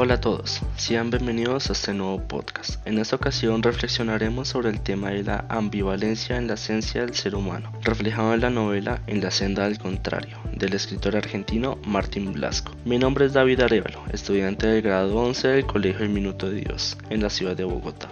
Hola a todos, sean bienvenidos a este nuevo podcast. En esta ocasión reflexionaremos sobre el tema de la ambivalencia en la esencia del ser humano, reflejado en la novela En la senda del contrario, del escritor argentino Martín Blasco. Mi nombre es David Arevalo, estudiante del grado 11 del Colegio El Minuto de Dios, en la ciudad de Bogotá.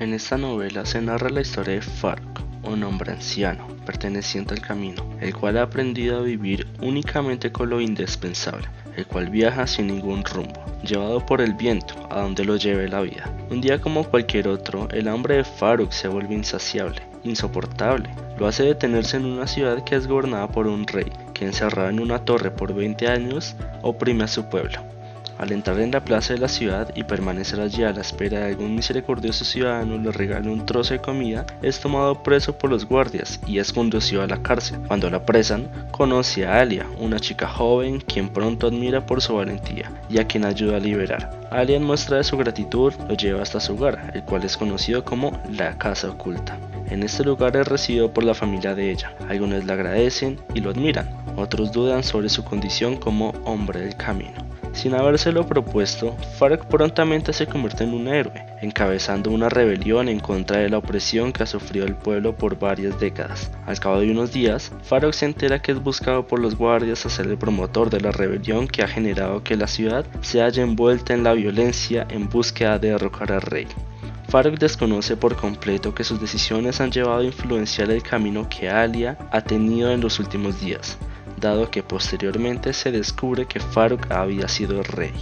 En esta novela se narra la historia de Farc, un hombre anciano, perteneciente al camino, el cual ha aprendido a vivir únicamente con lo indispensable, el cual viaja sin ningún rumbo, llevado por el viento a donde lo lleve la vida. Un día como cualquier otro, el hambre de Faruk se vuelve insaciable, insoportable. Lo hace detenerse en una ciudad que es gobernada por un rey, que encerrado en una torre por 20 años, oprime a su pueblo. Al entrar en la plaza de la ciudad y permanecer allí a la espera de algún misericordioso ciudadano le regale un trozo de comida, es tomado preso por los guardias y es conducido a la cárcel. Cuando la apresan, conoce a Alia, una chica joven quien pronto admira por su valentía y a quien ayuda a liberar. Alia en muestra de su gratitud lo lleva hasta su hogar, el cual es conocido como la Casa Oculta. En este lugar es recibido por la familia de ella. Algunos le agradecen y lo admiran, otros dudan sobre su condición como hombre del camino. Sin habérselo propuesto, Farc prontamente se convierte en un héroe, encabezando una rebelión en contra de la opresión que ha sufrido el pueblo por varias décadas. Al cabo de unos días, Farok se entera que es buscado por los guardias a ser el promotor de la rebelión que ha generado que la ciudad se haya envuelta en la violencia en búsqueda de derrocar al rey. Farok desconoce por completo que sus decisiones han llevado a influenciar el camino que Alia ha tenido en los últimos días dado que posteriormente se descubre que Faruk había sido rey,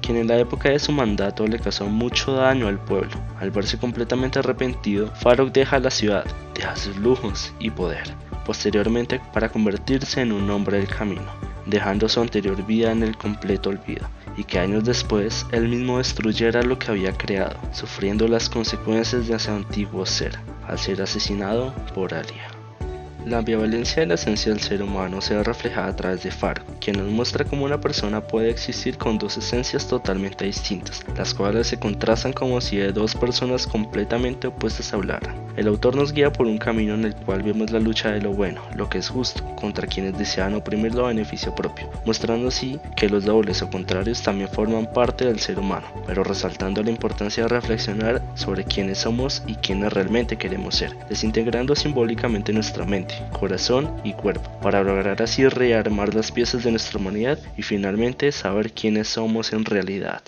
quien en la época de su mandato le causó mucho daño al pueblo. Al verse completamente arrepentido, Faruk deja la ciudad, deja sus lujos y poder, posteriormente para convertirse en un hombre del camino, dejando su anterior vida en el completo olvido, y que años después él mismo destruyera lo que había creado, sufriendo las consecuencias de su antiguo ser, al ser asesinado por Alia. La ambivalencia de la esencia del ser humano se ve reflejada a través de Fargo, quien nos muestra cómo una persona puede existir con dos esencias totalmente distintas, las cuales se contrastan como si de dos personas completamente opuestas hablaran. El autor nos guía por un camino en el cual vemos la lucha de lo bueno, lo que es justo, contra quienes desean oprimirlo a beneficio propio, mostrando así que los dobles o contrarios también forman parte del ser humano, pero resaltando la importancia de reflexionar sobre quiénes somos y quiénes realmente queremos ser, desintegrando simbólicamente nuestra mente corazón y cuerpo, para lograr así rearmar las piezas de nuestra humanidad y finalmente saber quiénes somos en realidad.